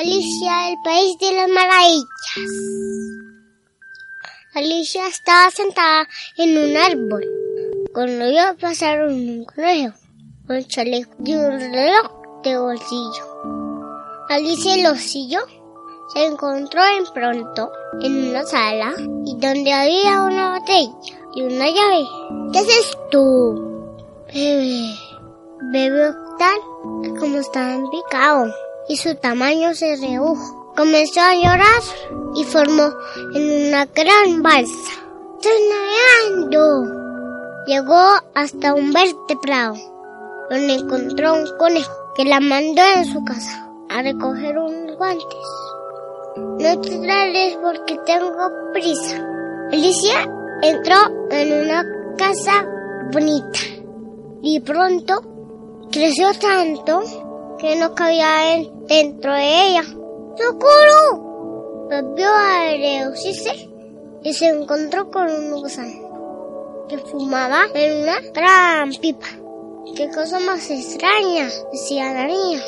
Alicia, el país de las maravillas. Alicia estaba sentada en un árbol cuando vio pasar un conejo, un chaleco y un reloj de bolsillo. Alicia lo siguió. Se encontró en pronto en una sala y donde había una botella y una llave. ¿Qué haces tú? Bebé. Bebé tal como estaba en picado y su tamaño se redujo. Comenzó a llorar y formó en una gran balsa. ¡Estoy! Llegó hasta un vertebrado, donde encontró un conejo que la mandó en su casa a recoger unos guantes. No te traes porque tengo prisa. Alicia entró en una casa bonita y pronto creció tanto que no cabía dentro de ella. ¡Socorro! Volvió a reducirse y se encontró con un gusano que fumaba en una gran pipa. ¡Qué cosa más extraña! decía la niña.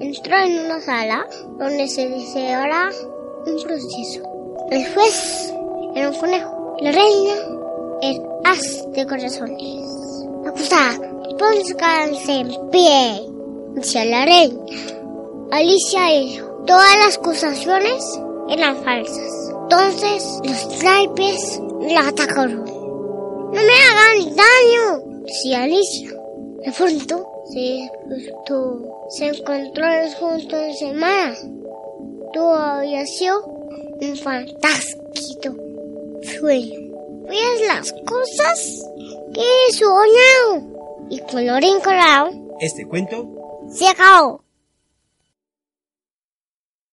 Entró en una sala donde se deseaba un proceso. El juez era un conejo. La reina el as de corazones. Acusada, pónganse en pie hacia la reina. Alicia dijo, todas las acusaciones eran falsas. Entonces los naipes la atacaron. No me hagan daño, decía Alicia. De pronto se despertó. Se encontró junto en semana. Todo había sido un fantástico sueño. ¿Ves las cosas que he soñado? Y colorín colorado. Este cuento se acabó.